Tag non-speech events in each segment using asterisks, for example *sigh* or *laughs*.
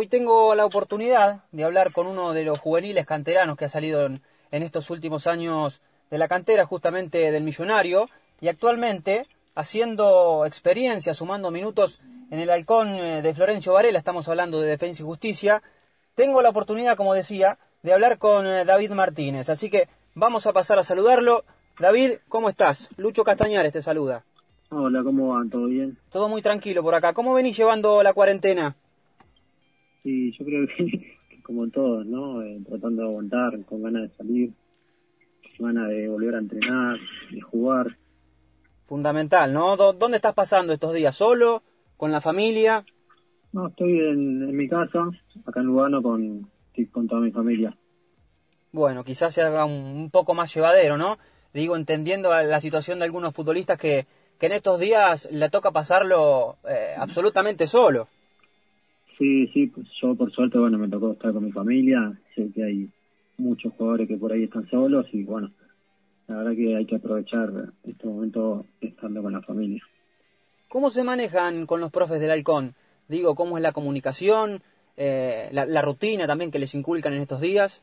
Hoy tengo la oportunidad de hablar con uno de los juveniles canteranos que ha salido en, estos últimos años de la cantera justamente del Millonario y actualmente haciendo experiencia, sumando minutos en el halcón eh, de Florencio Varela, estamos hablando de Defensa y Justicia. Tengo la oportunidad, como decía, de hablar con eh, David Martínez, así que vamos a pasar a saludarlo. David, ¿cómo estás? Lucho Castañares te saluda. Hola, ¿cómo van? ¿Todo bien? Todo muy tranquilo por acá. ¿Cómo venís llevando la cuarentena? Sí, yo creo que, *laughs* como todos, ¿no? Eh, tratando de aguantar, con ganas de salir, ganas de volver a entrenar, de jugar. Fundamental, ¿no? ¿Dónde estás pasando estos días? ¿Solo? ¿Con la familia? No, estoy en, mi casa, acá en Lugano, con, con toda mi familia. Bueno, quizás se haga un, poco más llevadero, ¿no? Digo, entendiendo la situación de algunos futbolistas que, que en estos días le toca pasarlo eh, absolutamente solo. Sí, sí, pues yo por suerte, bueno, me tocó estar con mi familia, sé que hay muchos jugadores que por ahí están solos y bueno, la verdad que hay que aprovechar este momento estando con la familia. ¿Cómo se manejan con los profes del halcón? Digo, ¿cómo es la comunicación, eh, la, rutina también que les inculcan en estos días?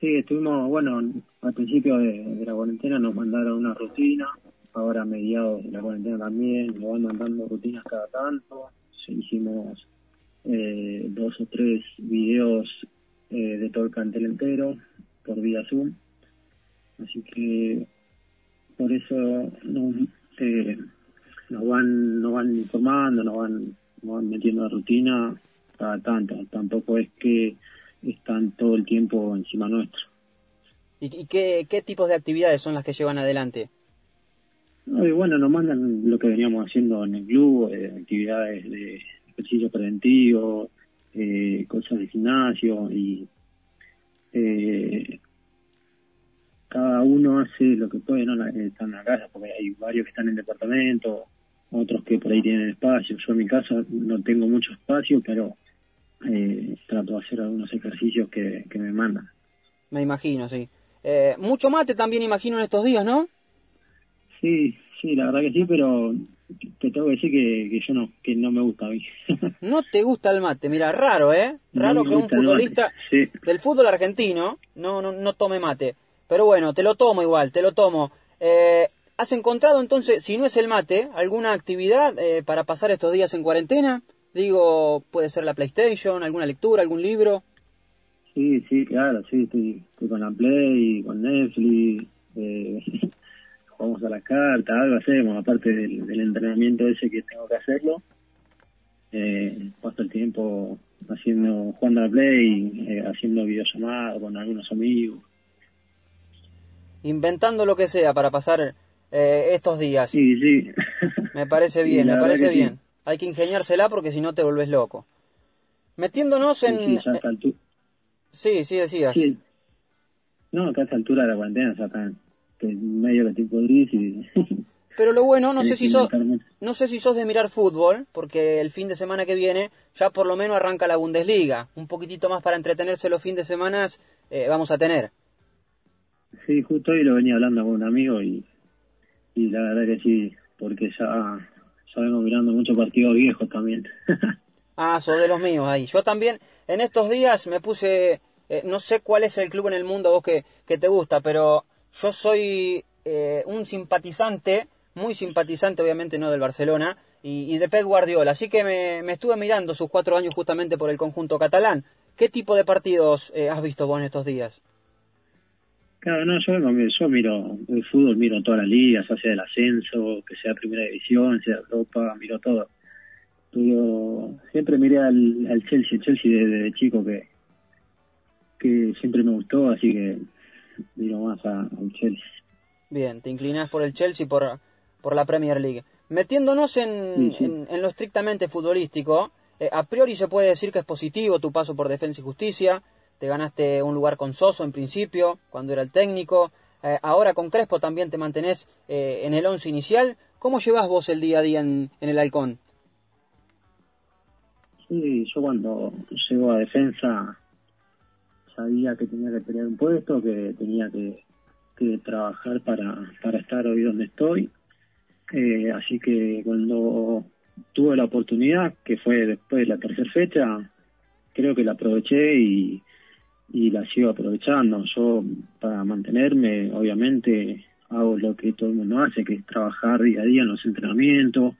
Sí, estuvimos, bueno, al principio de, de la cuarentena nos mandaron una rutina, ahora a mediados de la cuarentena también, nos van mandando rutinas cada tanto, hicimos eh, dos o tres videos eh, de todo el cantel entero por vía Zoom. Así que por eso nos, eh, nos van nos van informando, nos van, nos van metiendo la rutina cada tanto. Tampoco es que están todo el tiempo encima nuestro. ¿Y, qué, qué tipos de actividades son las que llevan adelante? bueno, nos mandan lo que veníamos haciendo en el club, actividades de ejercicio preventivo, eh, cosas de gimnasio y eh, cada uno hace lo que puede, no están en la casa porque hay varios que están en el departamento, otros que por ahí tienen espacio. Yo en mi casa no tengo mucho espacio, pero eh, trato de hacer algunos ejercicios que, que me mandan. Me imagino, sí. mucho mate también imagino en estos días, ¿no? Sí, sí, la verdad que sí, pero te tengo que decir que, yo no, que no me gusta a mí. *laughs* no te gusta el mate, mira, raro, ¿eh? Raro que un futbolista del fútbol argentino no, no, no tome mate. Pero bueno, te lo tomo igual, te lo tomo. Eh, ¿Has encontrado entonces, si no es el mate, alguna actividad eh, para pasar estos días en cuarentena? Digo, puede ser la PlayStation, alguna lectura, algún libro. Sí, sí, claro, sí, estoy, con la Play, con Netflix, eh, *laughs* jugamos a la carta, algo hacemos, aparte del, entrenamiento ese que tengo que hacerlo. Eh, paso el tiempo haciendo, jugando a play, eh, haciendo videollamadas con algunos amigos. Inventando lo que sea para pasar eh, estos días. Sí, sí. Me parece *laughs* bien, me parece bien. Hay que ingeniársela porque si no te volvés loco. Metiéndonos en... Sí, sí, decías. Sí. No, acá a esta altura de la cuarentena ya están medio tipo gris y... *laughs* Pero lo bueno, no *laughs* sé si sos, no sé si sos de mirar fútbol, porque el fin de semana que viene ya por lo menos arranca la Bundesliga. Un poquitito más para entretenerse los fines de semana eh, vamos a tener. Sí, justo hoy lo venía hablando con un amigo y, y la verdad que sí, porque ya, ya vengo mirando muchos partidos viejos también. *laughs* ah, sos de los míos ahí. Yo también en estos días me puse, eh, no sé cuál es el club en el mundo vos que, que te gusta, pero yo soy eh, un simpatizante, muy simpatizante obviamente no del Barcelona, y, de Pep Guardiola, así que me, estuve mirando sus cuatro años justamente por el conjunto catalán. ¿Qué tipo de partidos eh, has visto vos en estos días? Claro, no, yo, yo miro el fútbol, miro todas las ligas, sea del ascenso, que sea primera división, sea Europa, miro todo. Yo siempre miré al, al Chelsea, Chelsea desde chico que, que siempre me gustó, así que digo más al Chelsea. Bien, te inclinas por el Chelsea por, por la Premier League. Metiéndonos en, en, lo estrictamente futbolístico, eh, a priori se puede decir que es positivo tu paso por Defensa y Justicia. Te ganaste un lugar con Soso en principio, cuando era el técnico. Eh, ahora con Crespo también te mantenés eh, en el once inicial. ¿Cómo llevas vos el día a día en, en el Halcón? Sí, yo cuando llego a defensa sabía que tenía que pelear un puesto, que tenía que, trabajar para, para estar hoy donde estoy. Eh, así que cuando tuve la oportunidad, que fue después de la tercera fecha, creo que la aproveché y, y la sigo aprovechando. Yo para mantenerme, obviamente, hago lo que todo el mundo hace, que es trabajar día a día en los entrenamientos,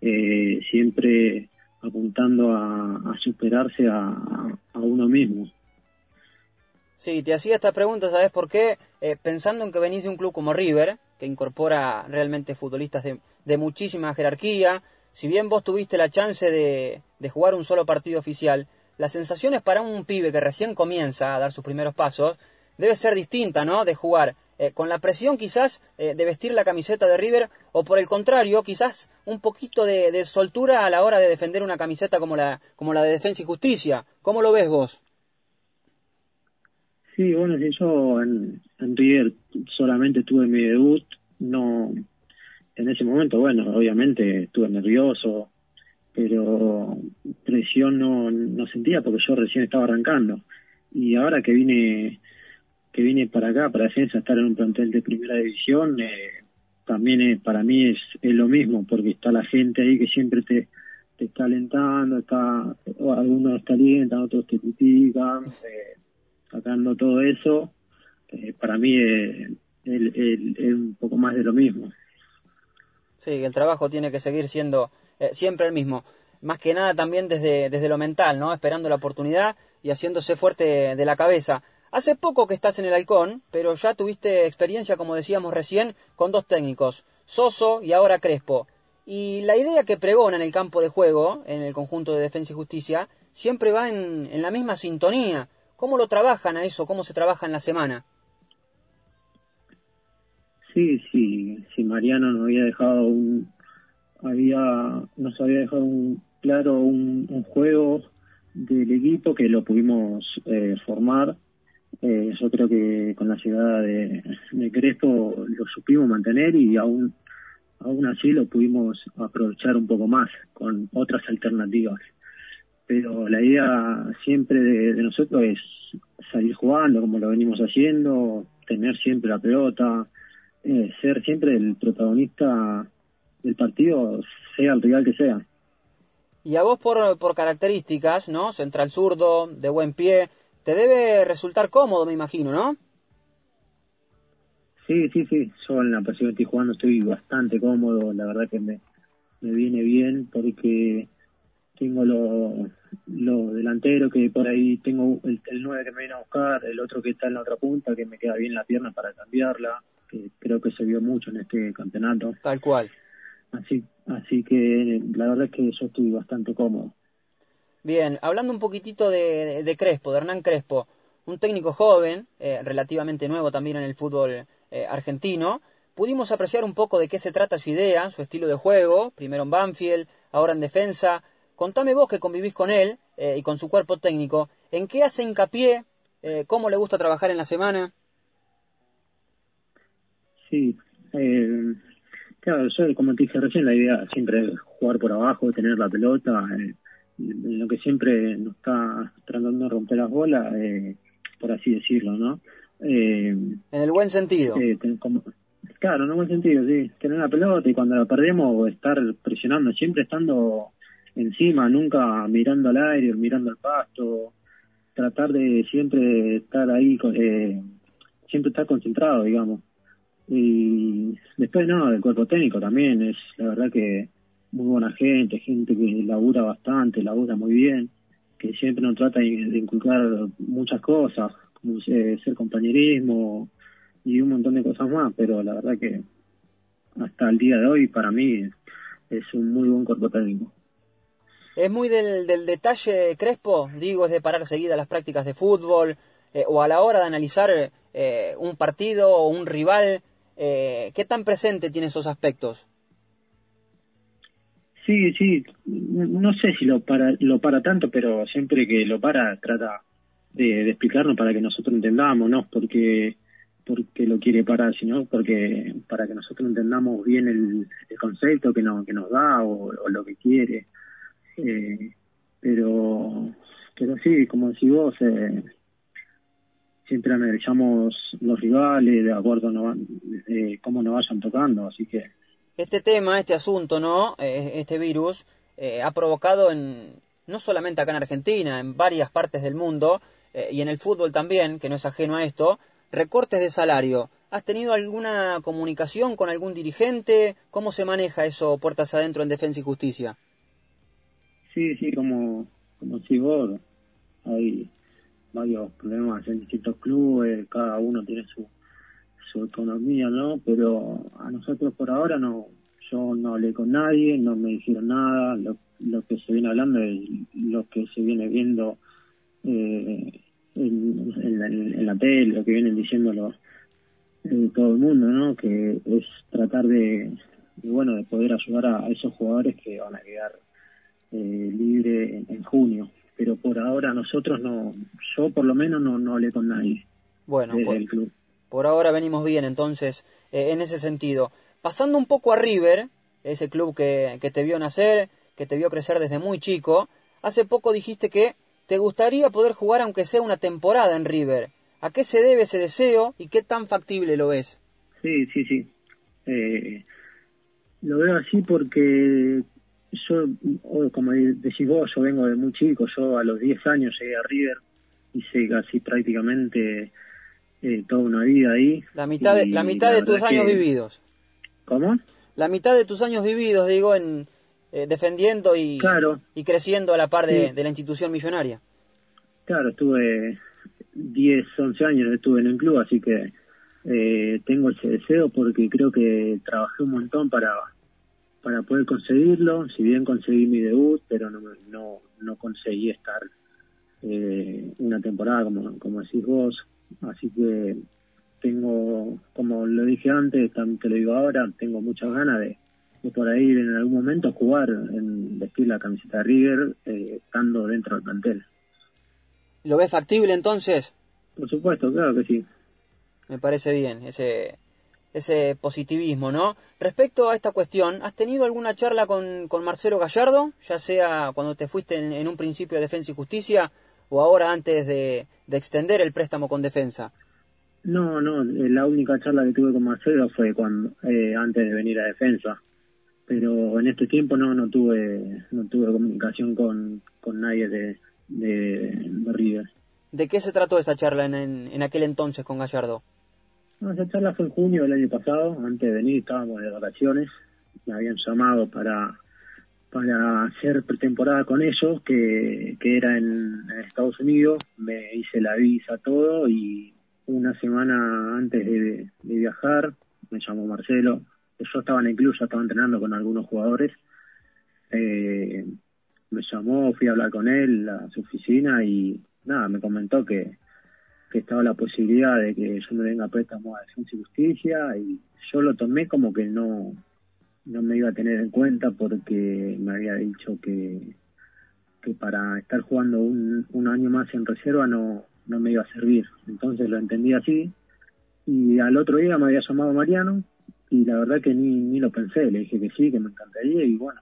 eh, siempre apuntando a, superarse a, uno mismo. Sí, te hacía esta pregunta, ¿sabes por qué? Eh, pensando en que venís de un club como River, que incorpora realmente futbolistas de, de muchísima jerarquía, si bien vos tuviste la chance de, de jugar un solo partido oficial, las sensaciones para un pibe que recién comienza a dar sus primeros pasos debe ser distinta, ¿no? De jugar eh, con la presión quizás eh, de vestir la camiseta de River o por el contrario, quizás un poquito de, soltura a la hora de defender una camiseta como la, como la de Defensa y Justicia. ¿Cómo lo ves vos? Sí, bueno, si yo en, en River solamente tuve mi debut, no, en ese momento, bueno, obviamente estuve nervioso, pero presión no, no sentía porque yo recién estaba arrancando. Y ahora que vine que vine para acá, para Defensa, estar en un plantel de primera división, eh, también es, para mí es, es, lo mismo, porque está la gente ahí que siempre te, te está alentando, está, algunos te alientan, otros te critican, eh, sacando todo eso, eh, para mí es, es un poco más de lo mismo. Sí, el trabajo tiene que seguir siendo eh, siempre el mismo. Más que nada también desde, desde lo mental, ¿no? Esperando la oportunidad y haciéndose fuerte de la cabeza. Hace poco que estás en el halcón, pero ya tuviste experiencia, como decíamos recién, con dos técnicos, Soso y ahora Crespo. Y la idea que pregona en el campo de juego, en el conjunto de Defensa y Justicia, siempre va en, en la misma sintonía. ¿Cómo lo trabajan a eso? ¿Cómo se trabaja en la semana? Sí, sí, sí, Mariano nos había dejado un, había, nos había dejado un, claro un, juego del equipo que lo pudimos eh, formar. Eh, yo creo que con la llegada de, de, Crespo lo supimos mantener y aún, aún así lo pudimos aprovechar un poco más con otras alternativas. Pero la idea siempre de, de nosotros es salir jugando como lo venimos haciendo, tener siempre la pelota, eh, ser siempre el protagonista el partido, sea el rival que sea. Y a vos por, por características, ¿no? Central zurdo, de buen pie, te debe resultar cómodo, me imagino, ¿no? Sí, sí, sí. Yo en la posición que estoy jugando estoy bastante cómodo. La verdad que me, me viene bien porque tengo lo, lo delantero que por ahí tengo el, el 9 que me viene a buscar, el otro que está en la otra punta que me queda bien la pierna para cambiarla, que creo que se vio mucho en este campeonato. Tal cual. Así, así que la verdad es que yo estoy bastante cómodo. Bien, hablando un poquitito de, de, Crespo, de Hernán Crespo, un técnico joven, eh, relativamente nuevo también en el fútbol eh, argentino, pudimos apreciar un poco de qué se trata su idea, su estilo de juego, primero en Banfield, ahora en defensa. Contame vos que convivís con él eh, y con su cuerpo técnico, ¿en qué hace hincapié? ¿Cómo le gusta trabajar en la semana? Sí, eh, Claro, yo, como te dije recién, la idea siempre es jugar por abajo, tener la pelota, eh, lo que siempre nos está tratando de romper las bolas, eh, por así decirlo, ¿no? Eh, en el buen sentido. claro, en el buen sentido, sí. Tener la pelota y cuando la perdemos estar presionando, siempre estando encima, nunca mirando al aire, mirando al pasto, tratar de siempre estar ahí, eh, siempre estar concentrado, digamos. Y después, no, el cuerpo técnico también es, la verdad que muy buena gente, gente que labura bastante, labura muy bien, que siempre nos trata de, inculcar muchas cosas, como ser compañerismo y un montón de cosas más, pero la verdad que hasta el día de hoy para mí es un muy buen cuerpo técnico. Es muy del, del detalle Crespo, digo, es de parar seguida las prácticas de fútbol eh, o a la hora de analizar eh, un partido o un rival, eh, ¿Qué tan presente tiene esos aspectos? Sí, sí, no sé si lo para, lo para tanto, pero siempre que lo para trata de, explicarnos para que nosotros entendamos, no porque porque lo quiere parar, sino porque para que nosotros entendamos bien el, concepto que, no, que nos da o, lo que quiere. Eh, pero pero sí, como decís vos, eh, siempre analizamos los rivales de acuerdo a eh, cómo nos vayan tocando, así que... Este tema, este asunto, ¿no? Eh, este virus, eh, ha provocado en, no solamente acá en Argentina, en varias partes del mundo, eh, y en el fútbol también, que no es ajeno a esto, recortes de salario. ¿Has tenido alguna comunicación con algún dirigente? ¿Cómo se maneja eso puertas adentro en Defensa y Justicia? Sí, sí, como, como si vos, hay varios problemas en distintos clubes, cada uno tiene su, su economía, ¿no? Pero a nosotros por ahora no, yo no hablé con nadie, no me dijeron nada, lo, lo que se viene hablando es lo que se viene viendo eh, en, en, la, en, la, tele, lo que vienen diciendo los, eh, todo el mundo, ¿no? Que es tratar de, de bueno, de poder ayudar a, esos jugadores que van a quedar eh, libres en, en, junio. Pero por ahora nosotros no, yo por lo menos no, no hablé con nadie. Bueno, por, club. por ahora venimos bien entonces eh, en ese sentido. Pasando un poco a River, ese club que, que te vio nacer, que te vio crecer desde muy chico, hace poco dijiste que te gustaría poder jugar aunque sea una temporada en River. ¿A qué se debe ese deseo y qué tan factible lo ves? Sí, sí, sí. Eh, lo veo así porque yo, como decís vos, yo vengo de muy chico, yo a los 10 años llegué a River, hice casi prácticamente eh, toda una vida ahí. La mitad de, la mitad la de tus años que... vividos. ¿Cómo? La mitad de tus años vividos, digo, en eh, defendiendo y, claro. y creciendo a la par de, sí. de la institución millonaria. Claro, estuve 10, 11 años estuve en el club, así que eh, tengo ese deseo porque creo que trabajé un montón para para poder conseguirlo, si bien conseguí mi debut, pero no no, no conseguí estar eh, una temporada como, como decís vos, así que tengo, como lo dije antes, también te lo digo ahora, tengo muchas ganas de, de por ahí en algún momento jugar, en vestir la camiseta de River, eh, estando dentro del plantel. ¿Lo ves factible entonces? Por supuesto, claro que sí. Me parece bien ese ese positivismo, ¿no? Respecto a esta cuestión, ¿has tenido alguna charla con, con Marcelo Gallardo, ya sea cuando te fuiste en, en, un principio de Defensa y Justicia o ahora antes de, de extender el préstamo con Defensa? No, no, la única charla que tuve con Marcelo fue cuando eh, antes de venir a Defensa, pero en este tiempo no no tuve no tuve comunicación con, con nadie de, de, de River. ¿De qué se trató esa charla en, en, en aquel entonces con Gallardo? No, esa charla fue en junio del año pasado, antes de venir estábamos de vacaciones, me habían llamado para para hacer pretemporada con ellos, que, que era en, Estados Unidos, me hice la visa, todo, y una semana antes de, de viajar, me llamó Marcelo, yo estaba en el club, ya estaba entrenando con algunos jugadores, eh, me llamó, fui a hablar con él a su oficina y nada, me comentó que, estaba la posibilidad de que yo me venga préstamo a Defensa y Justicia y yo lo tomé como que no no me iba a tener en cuenta porque me había dicho que que para estar jugando un, un año más en reserva no no me iba a servir. Entonces lo entendí así y al otro día me había llamado Mariano y la verdad que ni, ni lo pensé. Le dije que sí que me encantaría y bueno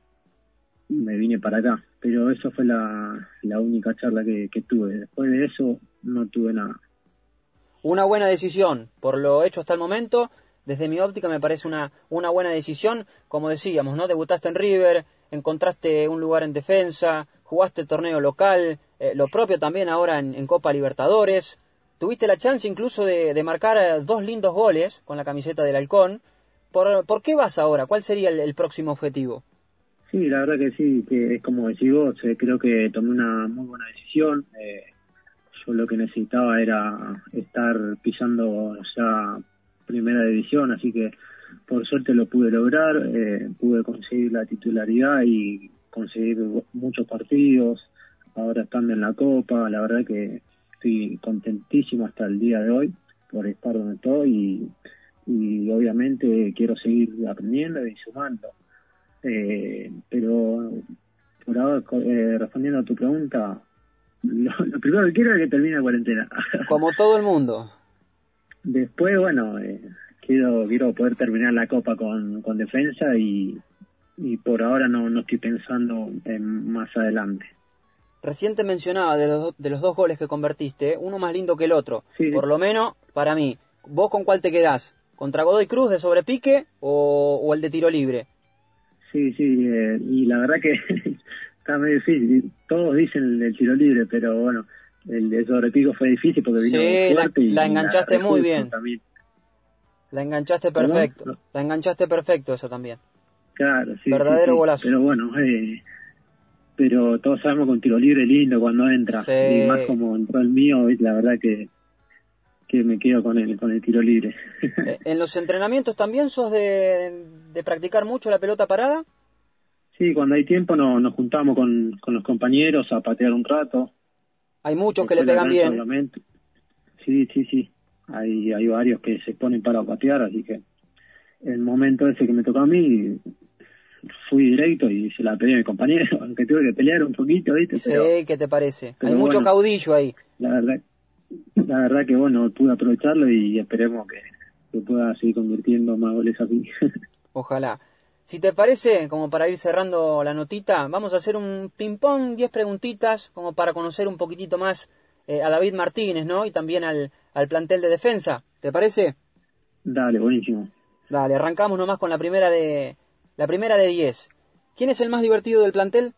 me vine para acá. Pero eso fue la, la única charla que, que tuve. Después de eso no tuve nada una buena decisión por lo hecho hasta el momento. Desde mi óptica me parece una, una buena decisión. Como decíamos, ¿no? Debutaste en River, encontraste un lugar en defensa, jugaste el torneo local, eh, lo propio también ahora en, Copa Libertadores. Tuviste la chance incluso de, de, marcar dos lindos goles con la camiseta del Halcón. ¿Por, ¿Por qué vas ahora? ¿Cuál sería el, el próximo objetivo? Sí, la verdad que sí, que es como decís vos, eh, creo que tomé una muy buena decisión. Eh, yo lo que necesitaba era estar pisando ya primera división, así que por suerte lo pude lograr, eh, pude conseguir la titularidad y conseguir muchos partidos, ahora estando en la Copa, la verdad que estoy contentísimo hasta el día de hoy por estar donde estoy y, y obviamente quiero seguir aprendiendo y sumando. Eh, pero por ahora, eh, respondiendo a tu pregunta, lo, lo, primero que quiero es que termine la cuarentena. *laughs* Como todo el mundo. Después, bueno, eh, quiero quiero poder terminar la copa con, con defensa y, y por ahora no, no estoy pensando en más adelante. Recién te mencionaba de los, de los dos goles que convertiste, uno más lindo que el otro. Sí. Por lo menos, para mí. ¿Vos con cuál te quedás? ¿Contra Godoy Cruz de sobrepique o, o el de tiro libre? Sí, sí, eh, y la verdad que *laughs* está medio difícil. Todos dicen el, tiro libre, pero bueno, el de sobrepico fue difícil porque vino sí, fuerte la, y la enganchaste muy bien. También. La enganchaste perfecto. La enganchaste perfecto eso también. Claro, sí. Verdadero sí, golazo. Pero bueno, eh, pero todos sabemos que un tiro libre lindo cuando entra. Sí. Y más como entró el mío, la verdad que que me quedo con el, con el tiro libre. *laughs* Eh, ¿En los entrenamientos también sos de, de practicar mucho la pelota parada? Sí, cuando hay tiempo no, nos juntamos con, con los compañeros a patear un rato. Hay muchos que le pegan bien. Sí, sí, sí. Hay, hay varios que se ponen para patear, así que el momento ese que me tocó a mí, fui directo y se la peleé a mi compañero, *laughs* aunque tuve que pelear un poquito, ¿viste? Sí, ¿qué te parece? Hay mucho bueno, caudillo ahí. La verdad, la verdad que bueno, pude aprovecharlo y esperemos que, que pueda seguir convirtiendo más goles así. *laughs* Ojalá. Si te parece, como para ir cerrando la notita, vamos a hacer un ping-pong, 10 preguntitas, como para conocer un poquitito más eh, a David Martínez, ¿no? Y también al, al plantel de defensa. ¿Te parece? Dale, buenísimo. Dale, arrancamos nomás con la primera de la primera de 10. ¿Quién es el más divertido del plantel?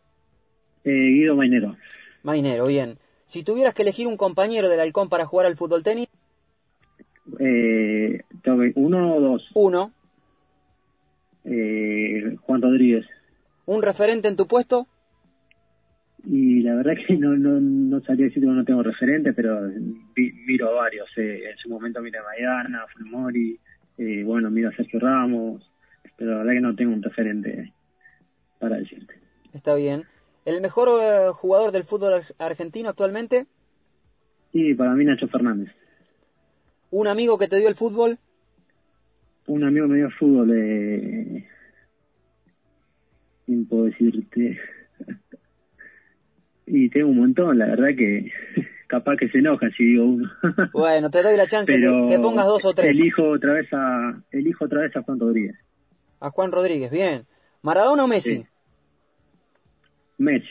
Eh, Guido Mainero. Mainero, bien. Si tuvieras que elegir un compañero del halcón para jugar al fútbol tenis. Eh, ¿Uno o dos? Uno. Eh, Juan Rodríguez. ¿Un referente en tu puesto? Y la verdad que no, no, no sabría decir que no tengo referente, pero vi, miro a varios. Eh. En su momento miré a Maidana, a Fulmori, eh, bueno, miro a Sergio Ramos, pero la verdad que no tengo un referente para decirte. Está bien. ¿El mejor eh, jugador del fútbol argentino actualmente? Sí, para mí Nacho Fernández. ¿Un amigo que te dio el fútbol? Un amigo me dio fútbol. Eh... ¿Quién puedo decirte? *laughs* y tengo un montón, la verdad que *laughs* capaz que se enoja si digo uno. *laughs* bueno, te doy la chance Pero que, que, pongas dos o tres. Elijo otra vez a, elijo otra vez a Juan Rodríguez. A Juan Rodríguez, bien. ¿Maradona o Messi? Sí. Messi.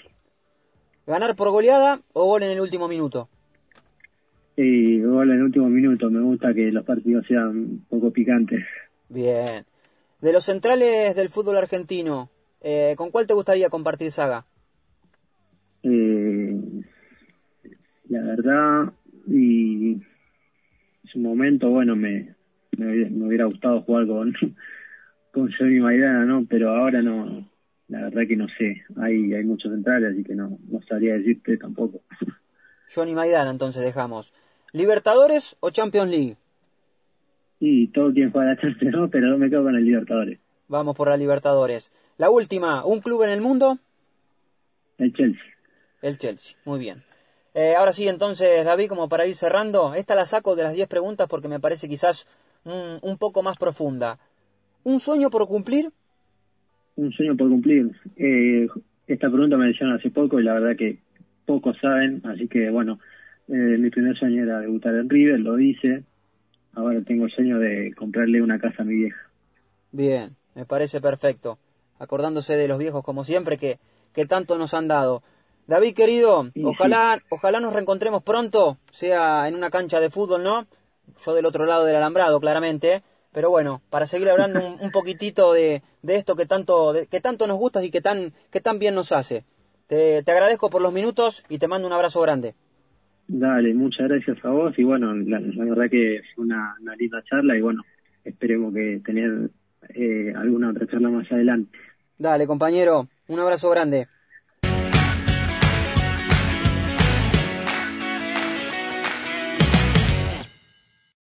¿Ganar por goleada o gol en el último minuto? Sí, gol en el último minuto. Me gusta que los partidos sean un poco picantes. Bien. De los centrales del fútbol argentino, eh, ¿con cuál te gustaría compartir saga? Eh, la verdad, y en su momento, bueno, me, me, me hubiera gustado jugar con, *laughs* con Johnny Maidana, ¿no? Pero ahora no, la verdad que no sé. Hay, hay muchos centrales, así que no, no sabría decirte tampoco. *laughs* Johnny Maidana, entonces dejamos. ¿Libertadores o Champions League? Sí, todo quien juega la Champions, ¿no? Pero no me quedo con el Libertadores. Vamos por la Libertadores. La última, ¿un club en el mundo? El Chelsea. El Chelsea, muy bien. Eh, ahora sí, entonces, David, como para ir cerrando, esta la saco de las 10 preguntas porque me parece quizás un, un poco más profunda. ¿Un sueño por cumplir? Un sueño por cumplir. Eh, esta pregunta me hicieron hace poco y la verdad que pocos saben, así que bueno, eh, mi primer sueño era debutar en River, lo hice. Ahora tengo el sueño de comprarle una casa a mi vieja. Bien, me parece perfecto. Acordándose de los viejos como siempre que, que tanto nos han dado. David querido, Sí, ojalá, ojalá nos reencontremos pronto, sea en una cancha de fútbol, ¿no? Yo del otro lado del alambrado, claramente. Pero bueno, para seguir hablando un, un poquitito de, de esto que tanto, de- que tanto nos gusta y que tan, que tan bien nos hace. Te, te agradezco por los minutos y te mando un abrazo grande. Dale, muchas gracias a vos y bueno, la, la verdad que fue una, una linda charla y bueno, esperemos que tener eh, alguna otra charla más adelante. Dale, compañero, un abrazo grande.